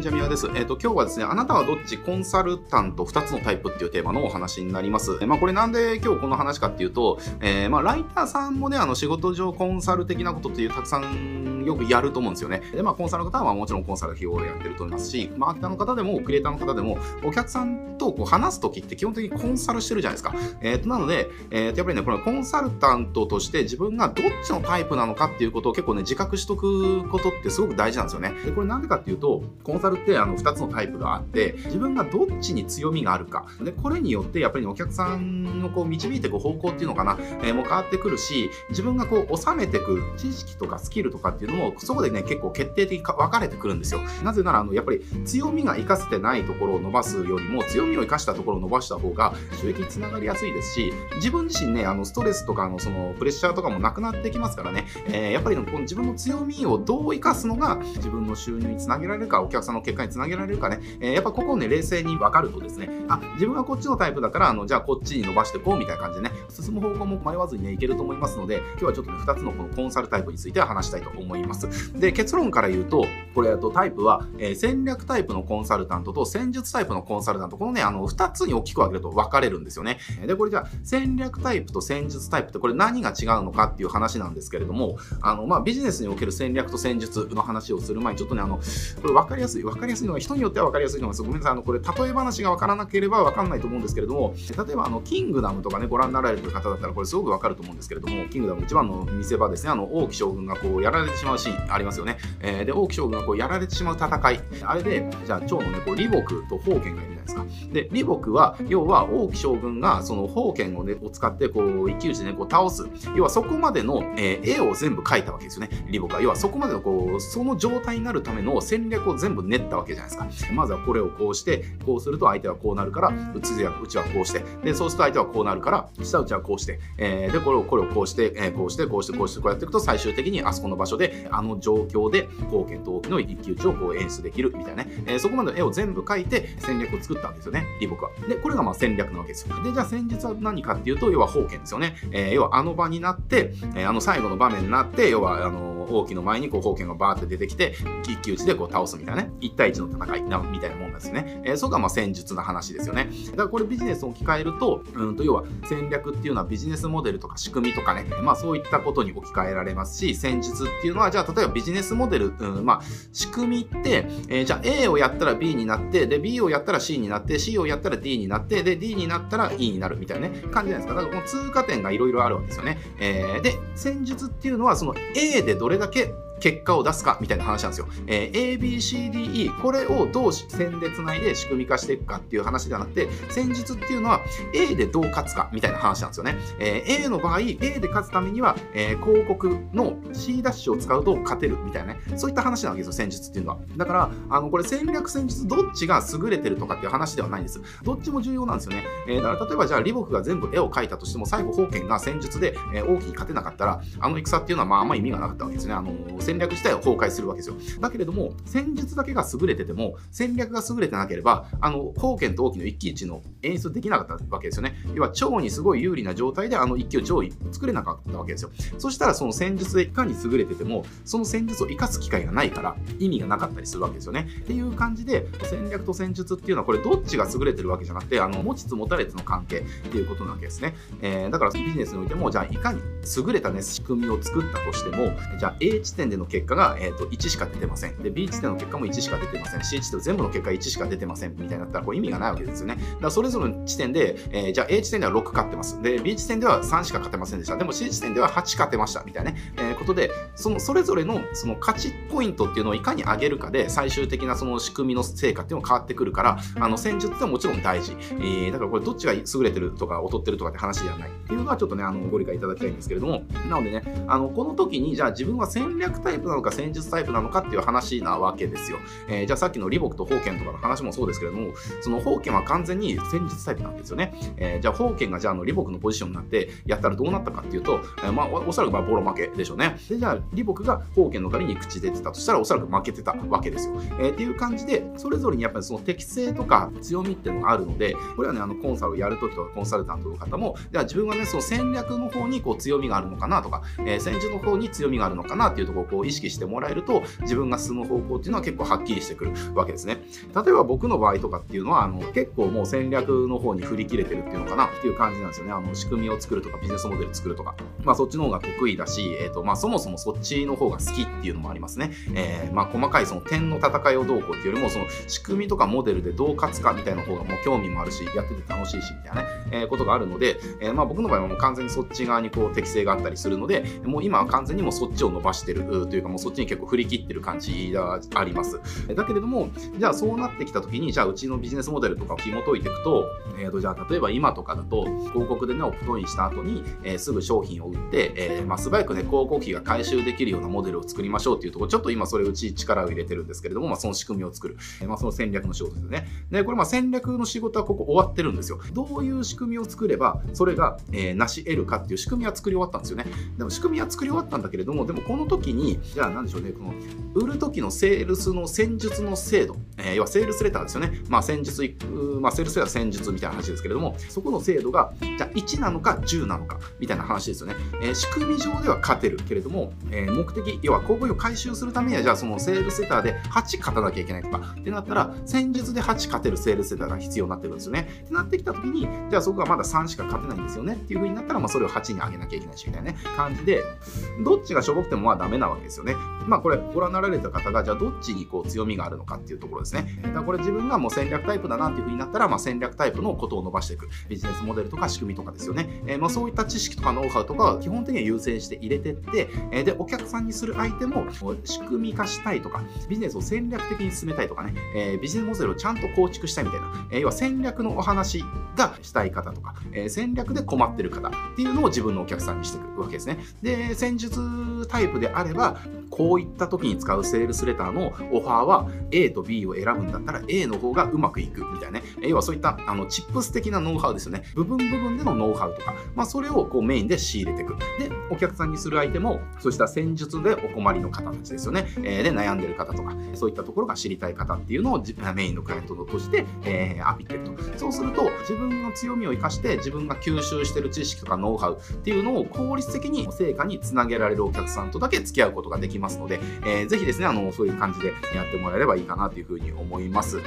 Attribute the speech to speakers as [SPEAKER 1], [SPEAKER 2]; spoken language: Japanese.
[SPEAKER 1] にちは、みわです。えっ、と、今日はですね、あなたはどっちコンサルタント2つのタイプっていうテーマのお話になります。えまあ、これなんで今日この話かっていうと、えー、まあ、ライターさんもね、あの、仕事上コンサル的なことっていうたくさんよくやると思うんですよね。で、まあ、コンサルの方はもちろんコンサル費用をやってると思いますし、マーケターの方でも、クリエイターの方でも、お客さんとこう話すときって基本的にコンサルしてるじゃないですか。えっ、と、なので、えー、と、やっぱりね、このコンサルタントとして自分がどっちのタイプなのかっていうことを結構ね、自覚しとくことってすごく大事なんですよね。で、これなんでかっていうと、コンサルってあの2つのタイプがあって、自分がどっちに強みがあるか。で、これによってやっぱりお客さんをこう導いていく方向っていうのかな、えー、もう変わってくるし、自分がこう収めていく知識とかスキルとかっていうのも、そこでね、結構決定的に分かれてくるんですよ。なぜなら、あの、やっぱり強みが活かせてないところを伸ばすよりも、強みを生かしたところを伸ばした方が収益につながりやすいですし、自分自身ね、あの、ストレスとかのそのプレッシャーとかもなくなってきますからね、えー、やっぱりこの自分の強みをどう生かすのが自分の収入につなげられるか、お客さんの結果につなげられるかね、えー、やっぱここをね、冷静に分かるとですね、あ、自分はこっちのタイプだから、あの、じゃあこっちに伸ばしていこうみたいな感じでね、進む方向も迷わずにね、いけると思いますので、今日はちょっとね、2つのこのコンサルタイプについては話したいと思います。で、結論から言うと、これ、とタイプは、え、戦略タイプのコンサルタントと戦術タイプのコンサルタント、このね、あの、2つに大きく分けると分かれるんですよね。で、これじゃあ、戦略タイプと戦術タイプってこれ何が違うのかっていう話なんですけれども、あの、まあ、ビジネスにおける戦略と戦術の話をする前に、ちょっとね、あの、これ分かりやすい、分かりやすいのは人によっては分かりやすいのが、ごめんなさい、あの、これ、例え話が分からなければ分かんないと思うんですけれども、例えば、あの、キングダムとかね、ご覧になられてる方だったら、これすごく分かると思うんですけれども、キングダム一番の見せ場ですね、あの、王毅将軍がこう、やられてしまうシーンありますよね。えー、で、王毅将軍こう、やられてしまう戦い。あれで、じゃあ、蝶のね、こう、李牧と宝剣がいるないですか。で、李牧は、要は、王毅将軍が、その宝剣をね、を使って、こう、一騎打ちでね、こう、倒す。要は、そこまでの、えー、絵を全部描いたわけですよね。李牧は。要は、そこまでの、こう、その状態になるための戦略を全部練ったわけじゃないですか。まずはこれをこうして、こうすると相手はこうなるから、打つや、うちはこうして、で、そうすると相手はこうなるから、下打ちはこうして、えー、で、これを、これをこうして、えー、こうして、こうして、こうして、こうやっていくと、最終的にあそこの場所で、あの状況で、貢献と大きの一騎打ちをこう演出できるみたいなね。えー、そこまでの絵を全部描いて戦略を作ったわけですよね、李牧は。で、これがまあ戦略なわけですよ。で、じゃあ戦術は何かっていうと、要は封建ですよね。えー、要はあの場になって、えー、あの最後の場面になって、要はあの王毅の前にこう封建がバーって出てきて、一騎打ちでこう倒すみたいなね、1対1の戦いなみたいなもんですね。えー、そこがまあ戦術な話ですよね。だからこれビジネスを置き換えると、うんと要は戦略っていうのはビジネスモデルとか仕組みとかね、まあそういったことに置き換えられますし、戦術っていうのは、じゃあ例えばビジネスモデル、うん、まあ仕組みって、えー、じゃあ A をやったら B になって、で B をやったら C にになって、C をやったら D になって、で D になったら E になるみたいなね、感じじゃないですか。だからこの通過点がいろいろあるわけですよね。えー、で、戦術っていうのはその A でどれだけ結果を出すかみたいな話なんですよ。えー、A, B, C, D, E、これをどう線でつないで仕組み化していくかっていう話ではなくて、戦術っていうのは A でどう勝つかみたいな話なんですよね。えー、A の場合、A で勝つためには、えー、広告の C ダッシュを使うと勝てるみたいなね、そういった話なわけですよ、戦術っていうのは。だから、あの、これ戦略戦術どっちが優れてるとかっていう話ではないんです。どっちも重要なんですよね。えー、だから例えばじゃあ、李牧が全部絵を描いたとしても、最後、封建が戦術で、えー、王毅に勝てなかったら、あの戦っていうのはまああんま意味がなかったわけですね。あの、戦略自体は崩壊するわけですよ。だけれども、戦術だけが優れてても、戦略が優れてなければ、あの、貢献と大きな一騎打ちの演出できなかったわけですよね。要は、蝶にすごい有利な状態で、あの一騎打ちを作れなかったわけですよ。そしたら、その戦術でいかに優れてても、その戦術を生かす機会がないから、意味がなかったりするわけですよね。っていう感じで、戦略と戦術っていうのは、これどっちが優れてるわけじゃなくて、あの、持ちつ持たれつの関係っていうことなわけですね。えー、だからビジネスにおいても、じゃあ、いかに優れたね、仕組みを作ったとしても、じゃあ、A 地点での結果が、えーと、1しか出てません。で、B 地点の結果も1しか出てません。C 地点全部の結果1しか出てません。みたいになったら、これ意味がないわけですよね。だからそれぞれの地点で、えー、じゃあ A 地点では6勝ってます。で、B 地点では3しか勝てませんでした。でも C 地点では8勝てました。みたいなね、えー、ことで、そのそれぞれのその勝ちポイントっていうのをいかに上げるかで、最終的なその仕組みの成果っていうのが変わってくるから、あの、戦術ってもちろん大事。えー、だからこれどっちが優れてるとか劣ってるとかって話ではないっていうのはちょっとね、あの、ご理解いただきたいんですけれども、なのでね、あの、この時に、じゃあ自分は戦略タイプなのか戦術タイプなのかっていう話なわけですよ。えー、じゃあさっきの李牧と宝剣とかの話もそうですけれども、その宝剣は完全に戦術タイプなわけですよね。えー、じゃあ宝剣がじゃあの李牧のポジションになってやったらどうなったかっていうと、えー、まあおそらくまボロ負けでしょうね。で、じゃあ李牧が宝剣の代わりに口出てたとしたらおそらく負けてたわけですよ。えー、っていう感じで、それぞれにやっぱりその適性とか強みっていうのがあるので、これはね、あのコンサルをやるときとかコンサルタントの方も、じゃあ自分はね、その戦略の方にこう強みがあるのかなとか、えー、戦術の方に強みがあるのかなっていうところをこうを意識してもらえると、自分が進む方向っていうのは結構はっきりしてくるわけですね。例えば僕の場合とかっていうのは、あの結構もう戦略の方に振り切れてるっていうのかなっていう感じなんですよね。あの仕組みを作るとかビジネスモデル作るとか。まあそっちの方が得意だし、え、ー、とまあそもそもそっちの方が好きっていうのもありますね。えー、まあ細かいその点の戦いをどうこうっていうよりも、その仕組みとかモデルでどう勝つかみたいな方がもう興味もあるし、やってて楽しいしみたいなね、えー、ことがあるので、えまあ僕の場合はもう完全にそっち側にこう適性があったりするので、もう今は完全にもうそっちを伸ばしてるというか、もうそっちに結構振り切ってる感じがあります。だけれども、じゃあそうなってきた時に、じゃあうちのビジネスモデルとかを紐解いていくと、えー、とじゃあ例えば今とかだと、広告でね、オプトインした後に、えー、すぐ商品を売って、えー、まあ、素早くね、広告費が回収できるようなモデルを作りましょうっていうところ、ちょっと今それうち力を入れてるんですけれども、まあ、その仕組みを作る。えまあ、その戦略の仕事ですね。で、これまあ戦略の仕事はここ終わってるんですよ。どういう仕組みを作れば、それが、え成し得るかっていう仕組みは作り終わったんですよね。でも仕組みは作り終わったんだけれども、でもこの時に、じゃあ何でしょうね、この売る時のセールスの戦術の精度、えー、要はセールスレターですよね。まあ戦術、まあセールスレター戦術みたいな話ですけれども、そこの精度が、じゃあ1なのか10なのか、みたいな話ですよね。えー、仕組み上では勝てるけれども、えー、目的、要は広告を回収するためには、じゃあそのセールスレターで8勝たなきゃいけないとか、ってなったら、戦術で8勝てるセールスレターが必要になってるんですよね。ってなってきた時に、じゃあそこがまだ3しか勝てないんですよねっていう風になったら、まあそれを8に上げなきゃいけないし、みたいなね、感じで、どっちがしょぼくてもまあダメなわけですよね。まあこれ、ご覧になられた方が、じゃあどっちにこう強みがあるのかっていうところですね。だからこれ自分がもう戦略タイプだなっていう風になったら、まあ戦略タイプのことを伸ばしていく。ビジネスモデルとか仕組みとかですよね。えー、まあそういった知識とかノウハウとかは基本的には優先して入れてって、えー、で、お客さんにする相手も仕組み化したいとか、ビジネスを戦略的に進めたいとかね、えー、ビジネスモデルをちゃんと構築したいみたいな、えー、要は戦略のお話がしたい方とか、えー、戦略で困ってる方っていうのを自分のお客さんにしていくわけですね。で、戦術タイプであれば、こういった時に使うセールスレターのオファーは A と B を選ぶんだったら A の方がうまくいくみたいなね。要はそういったあのチップス的なノウハウですよね。部分部分でのノウハウとか、まあ、それをこうメインで仕入れていく。で、お客さんにする相手も、そうした戦術でお困りの方たちですよね。えー、で、悩んでる方とか、そういったところが知りたい方っていうのをメインのクライアントとして、えー、アピってると。そうすると、自分の強みを生かして、自分が吸収してる知識とかノウハウっていうのを効率的に成果につなげられるお客さんとだけ付き合うことことができますので、えー、ぜひですね、あの、そういう感じでやってもらえればいいかなというふうに思います。